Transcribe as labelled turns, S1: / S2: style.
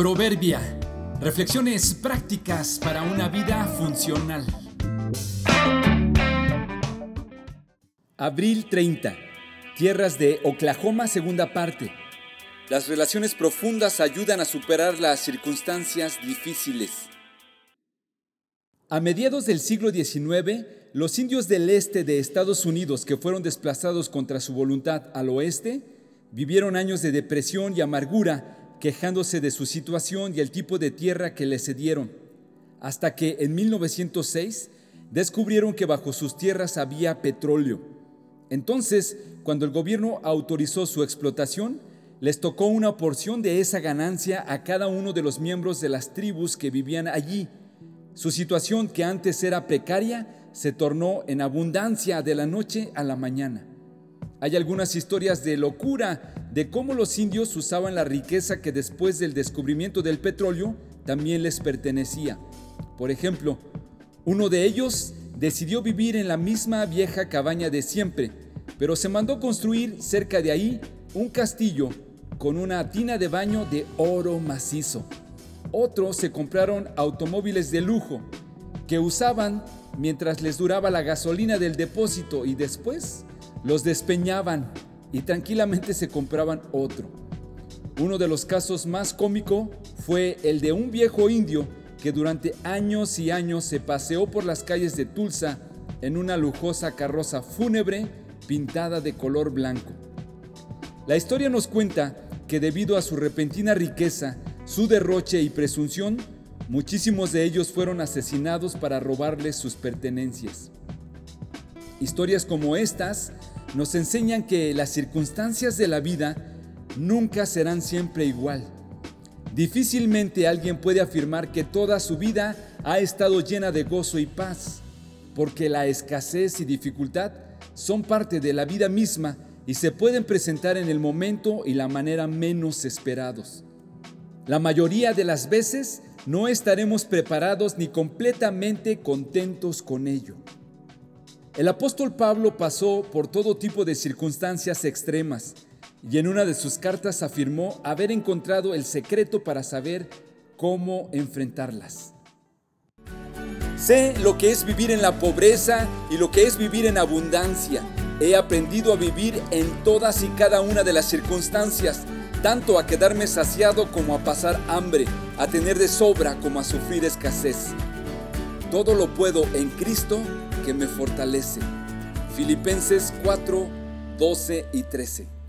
S1: Proverbia. Reflexiones prácticas para una vida funcional.
S2: Abril 30. Tierras de Oklahoma, segunda parte. Las relaciones profundas ayudan a superar las circunstancias difíciles. A mediados del siglo XIX, los indios del este de Estados Unidos que fueron desplazados contra su voluntad al oeste, vivieron años de depresión y amargura quejándose de su situación y el tipo de tierra que le cedieron, hasta que en 1906 descubrieron que bajo sus tierras había petróleo. Entonces, cuando el gobierno autorizó su explotación, les tocó una porción de esa ganancia a cada uno de los miembros de las tribus que vivían allí. Su situación, que antes era precaria, se tornó en abundancia de la noche a la mañana. Hay algunas historias de locura de cómo los indios usaban la riqueza que después del descubrimiento del petróleo también les pertenecía. Por ejemplo, uno de ellos decidió vivir en la misma vieja cabaña de siempre, pero se mandó construir cerca de ahí un castillo con una tina de baño de oro macizo. Otros se compraron automóviles de lujo que usaban mientras les duraba la gasolina del depósito y después los despeñaban y tranquilamente se compraban otro. Uno de los casos más cómico fue el de un viejo indio que durante años y años se paseó por las calles de Tulsa en una lujosa carroza fúnebre pintada de color blanco. La historia nos cuenta que debido a su repentina riqueza, su derroche y presunción, muchísimos de ellos fueron asesinados para robarles sus pertenencias. Historias como estas nos enseñan que las circunstancias de la vida nunca serán siempre igual. Difícilmente alguien puede afirmar que toda su vida ha estado llena de gozo y paz, porque la escasez y dificultad son parte de la vida misma y se pueden presentar en el momento y la manera menos esperados. La mayoría de las veces no estaremos preparados ni completamente contentos con ello. El apóstol Pablo pasó por todo tipo de circunstancias extremas y en una de sus cartas afirmó haber encontrado el secreto para saber cómo enfrentarlas. Sé lo que es vivir en la pobreza y lo que es vivir en abundancia. He aprendido a vivir en todas y cada una de las circunstancias, tanto a quedarme saciado como a pasar hambre, a tener de sobra como a sufrir escasez. Todo lo puedo en Cristo que me fortalece. Filipenses 4, 12 y 13.